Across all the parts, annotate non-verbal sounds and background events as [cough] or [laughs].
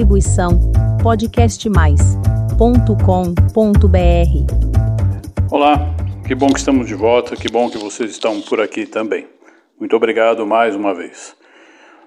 Distribuição podcastmais.com.br. Olá, que bom que estamos de volta, que bom que vocês estão por aqui também. Muito obrigado mais uma vez.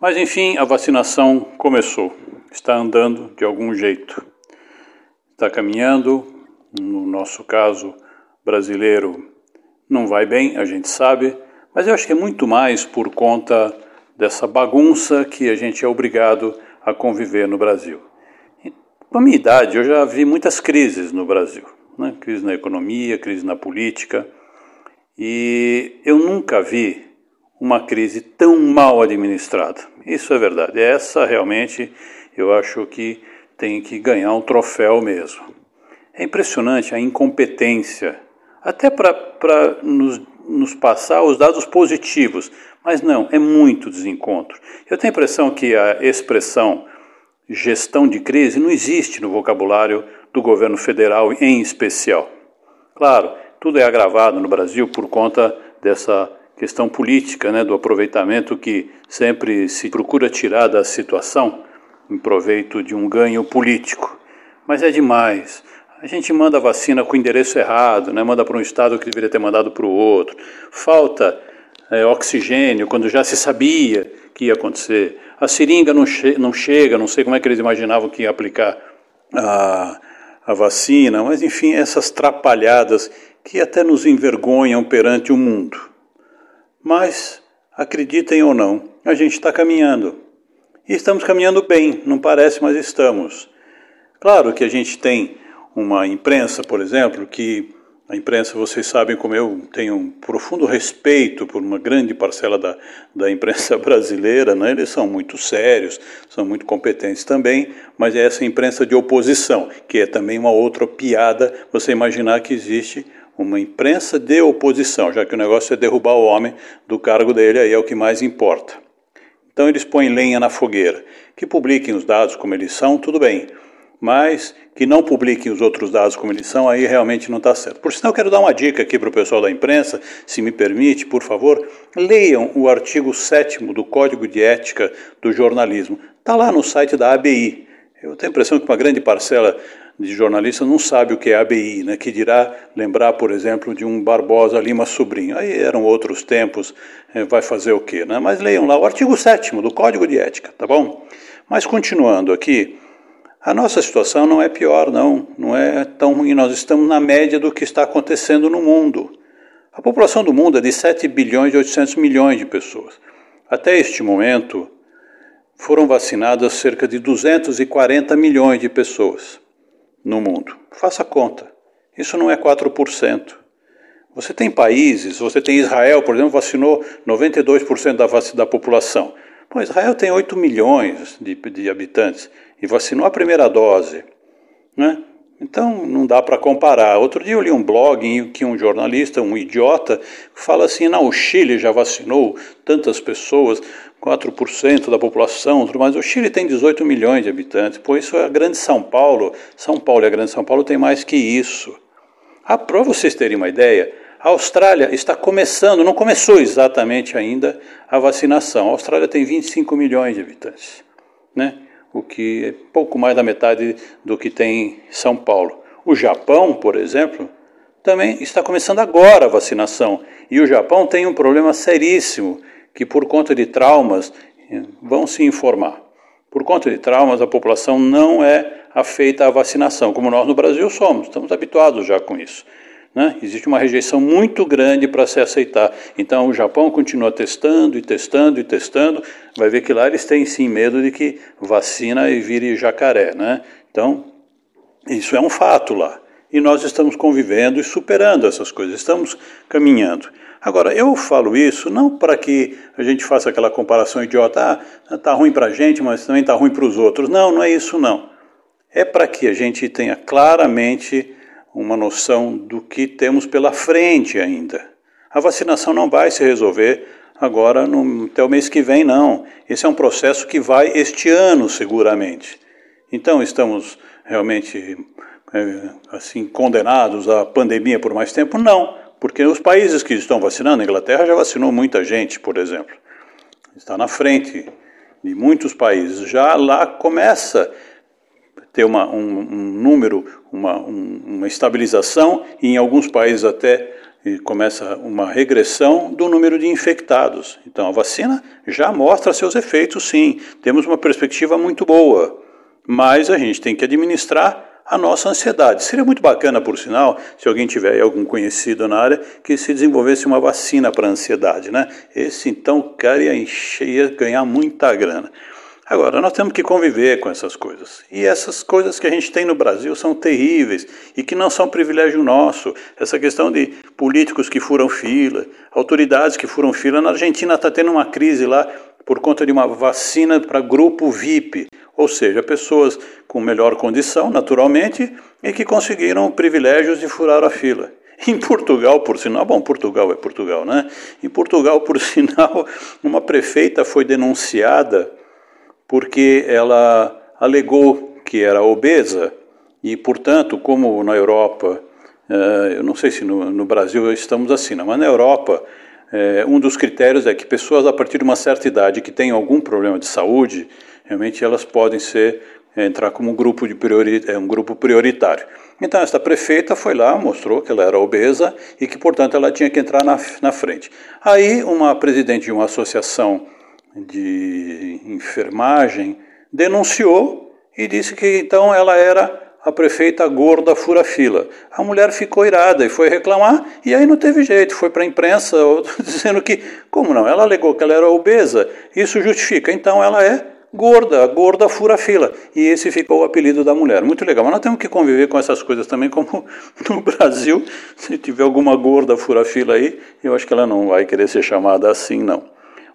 Mas enfim, a vacinação começou, está andando de algum jeito. Está caminhando, no nosso caso brasileiro não vai bem, a gente sabe, mas eu acho que é muito mais por conta dessa bagunça que a gente é obrigado a conviver no Brasil. Com a minha idade, eu já vi muitas crises no Brasil. Né? Crise na economia, crise na política. E eu nunca vi uma crise tão mal administrada. Isso é verdade. Essa realmente eu acho que tem que ganhar um troféu mesmo. É impressionante a incompetência, até para nos, nos passar os dados positivos, mas não, é muito desencontro. Eu tenho a impressão que a expressão gestão de crise não existe no vocabulário do governo federal em especial. Claro, tudo é agravado no Brasil por conta dessa questão política, né, do aproveitamento que sempre se procura tirar da situação em proveito de um ganho político. Mas é demais. A gente manda a vacina com o endereço errado, né, manda para um estado que deveria ter mandado para o outro. Falta é, oxigênio quando já se sabia que ia acontecer. A seringa não, che não chega, não sei como é que eles imaginavam que ia aplicar a, a vacina, mas enfim, essas trapalhadas que até nos envergonham perante o mundo. Mas, acreditem ou não, a gente está caminhando. E estamos caminhando bem, não parece, mas estamos. Claro que a gente tem uma imprensa, por exemplo, que a imprensa, vocês sabem como eu tenho um profundo respeito por uma grande parcela da, da imprensa [laughs] brasileira, né? eles são muito sérios, são muito competentes também, mas é essa imprensa de oposição, que é também uma outra piada, você imaginar que existe uma imprensa de oposição, já que o negócio é derrubar o homem do cargo dele, aí é o que mais importa. Então eles põem lenha na fogueira. Que publiquem os dados como eles são, tudo bem mas que não publiquem os outros dados como eles são, aí realmente não está certo. Por sinal, eu quero dar uma dica aqui para o pessoal da imprensa, se me permite, por favor, leiam o artigo 7 do Código de Ética do Jornalismo. Está lá no site da ABI. Eu tenho a impressão que uma grande parcela de jornalistas não sabe o que é ABI, né? que dirá lembrar, por exemplo, de um Barbosa Lima Sobrinho. Aí eram outros tempos, eh, vai fazer o quê? Né? Mas leiam lá o artigo 7 do Código de Ética, tá bom? Mas continuando aqui, a nossa situação não é pior, não, não é tão ruim. Nós estamos na média do que está acontecendo no mundo. A população do mundo é de 7 bilhões e 800 milhões de pessoas. Até este momento, foram vacinadas cerca de 240 milhões de pessoas no mundo. Faça conta. Isso não é 4%. Você tem países, você tem Israel, por exemplo, vacinou 92% da, da população. Bom, Israel tem 8 milhões de, de habitantes e vacinou a primeira dose. Né? Então não dá para comparar. Outro dia eu li um blog em que um jornalista, um idiota, fala assim: não, o Chile já vacinou tantas pessoas, 4% da população, mas o Chile tem 18 milhões de habitantes. Pô, isso é a grande São Paulo. São Paulo e a grande São Paulo tem mais que isso. Ah, para vocês terem uma ideia, a Austrália está começando, não começou exatamente ainda a vacinação. A Austrália tem 25 milhões de habitantes, né? o que é pouco mais da metade do que tem São Paulo. O Japão, por exemplo, também está começando agora a vacinação. E o Japão tem um problema seríssimo, que por conta de traumas, vão se informar. Por conta de traumas, a população não é afeita à vacinação, como nós no Brasil somos, estamos habituados já com isso. Né? Existe uma rejeição muito grande para se aceitar. Então o Japão continua testando e testando e testando. Vai ver que lá eles têm sim medo de que vacina e vire jacaré. Né? Então, isso é um fato lá. E nós estamos convivendo e superando essas coisas, estamos caminhando. Agora, eu falo isso não para que a gente faça aquela comparação idiota, ah, está ruim para a gente, mas também está ruim para os outros. Não, não é isso não. É para que a gente tenha claramente uma noção do que temos pela frente ainda. A vacinação não vai se resolver agora no, até o mês que vem, não. Esse é um processo que vai este ano, seguramente. Então, estamos realmente é, assim condenados à pandemia por mais tempo? Não, porque os países que estão vacinando, a Inglaterra já vacinou muita gente, por exemplo. Está na frente de muitos países. Já lá começa ter uma, um, um número, uma, um, uma estabilização e em alguns países até começa uma regressão do número de infectados. Então a vacina já mostra seus efeitos, sim. Temos uma perspectiva muito boa, mas a gente tem que administrar a nossa ansiedade. Seria muito bacana, por sinal, se alguém tiver algum conhecido na área, que se desenvolvesse uma vacina para a ansiedade, né? Esse então cara ia encher, ia ganhar muita grana. Agora, nós temos que conviver com essas coisas. E essas coisas que a gente tem no Brasil são terríveis e que não são privilégio nosso. Essa questão de políticos que furam fila, autoridades que furam fila. Na Argentina está tendo uma crise lá por conta de uma vacina para grupo VIP, ou seja, pessoas com melhor condição, naturalmente, e que conseguiram privilégios de furar a fila. [laughs] Em Portugal, por sinal, bom, Portugal é Portugal, né? Em Portugal, por [laughs] sinal, uma prefeita foi denunciada porque ela alegou que era obesa e, portanto, como na Europa, eh, eu não sei se no, Brasil estamos assim, mas na Europa, eh, um dos critérios é que pessoas a partir de uma certa idade que têm algum problema de saúde, realmente elas podem ser entrar como um grupo, de priori, um grupo prioritário. Então, esta prefeita foi lá, mostrou que ela era obesa e que, portanto, ela tinha que entrar na, na frente. Aí, uma presidente de uma associação de enfermagem denunciou e disse que então ela era a prefeita gorda fura-fila. A mulher ficou irada e foi reclamar, e aí não teve jeito, foi para a imprensa [laughs] dizendo que, como não, ela alegou que ela era obesa, isso justifica, então ela é gorda, gorda fura-fila. E esse ficou o apelido da mulher. Muito legal, mas nós temos que conviver com essas coisas também, como [laughs] no Brasil, se tiver alguma gorda fura-fila aí, eu acho que ela não vai querer ser chamada assim, não.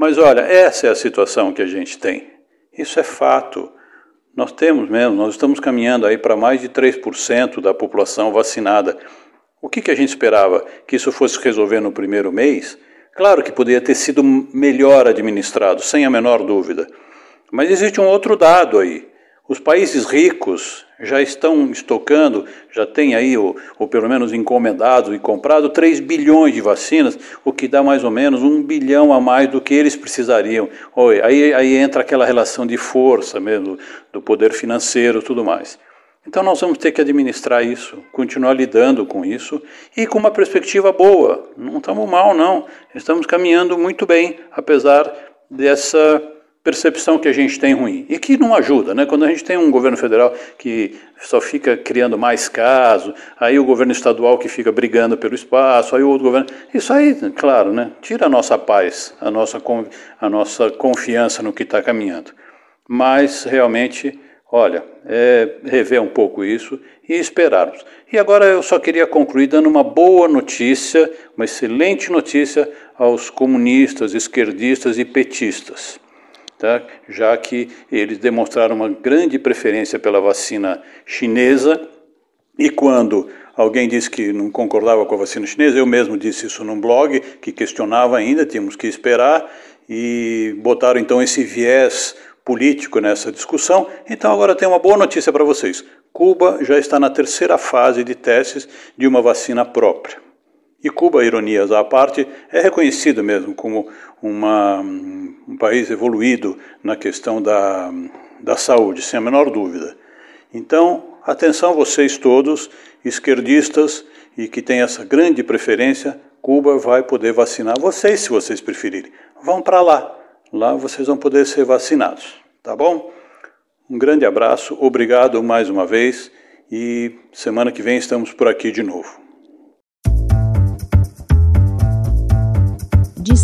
Mas olha, essa é a situação que a gente tem. Isso é fato. Nós temos mesmo, nós estamos caminhando aí para mais de 3% da população vacinada. O que, que a gente esperava? Que isso fosse resolver no primeiro mês? Claro que poderia ter sido melhor administrado, sem a menor dúvida. Mas existe um outro dado aí. Os países ricos já estão estocando, já tem aí, ou, ou pelo menos encomendado e comprado, 3 bilhões de vacinas, o que dá mais ou menos um bilhão a mais do que eles precisariam. Oi, aí, aí entra aquela relação de força mesmo, do poder financeiro tudo mais. Então nós vamos ter que administrar isso, continuar lidando com isso e com uma perspectiva boa. Não estamos mal, não. Estamos caminhando muito bem, apesar dessa percepção que a gente tem ruim e que não ajuda, né? Quando a gente tem um governo federal que só fica criando mais casos, aí o governo estadual que fica brigando pelo espaço, aí o outro governo, isso aí, claro, né? Tira a nossa paz, a nossa a nossa confiança no que está caminhando. Mas realmente, olha, é rever um pouco isso e esperarmos. E agora eu só queria concluir dando uma boa notícia, uma excelente notícia aos comunistas, esquerdistas e petistas tá? já que eles demonstraram uma grande preferência pela vacina chinesa. E quando alguém disse que não concordava com a vacina chinesa, eu mesmo disse isso num blog, que questionava ainda, tínhamos que esperar, e botaram então esse viés político nessa discussão. Então agora tem uma boa notícia para vocês. Cuba já está na terceira fase de testes de uma vacina própria. E Cuba, ironias à parte, é reconhecido mesmo como uma, um país evoluído na questão da, da saúde, sem a menor dúvida. Então, atenção vocês todos, esquerdistas e que têm essa grande preferência, Cuba vai poder vacinar vocês, se vocês preferirem. Vão para lá, lá vocês vão poder ser vacinados, tá bom? Um grande abraço, obrigado mais uma vez e semana que vem estamos por aqui de novo.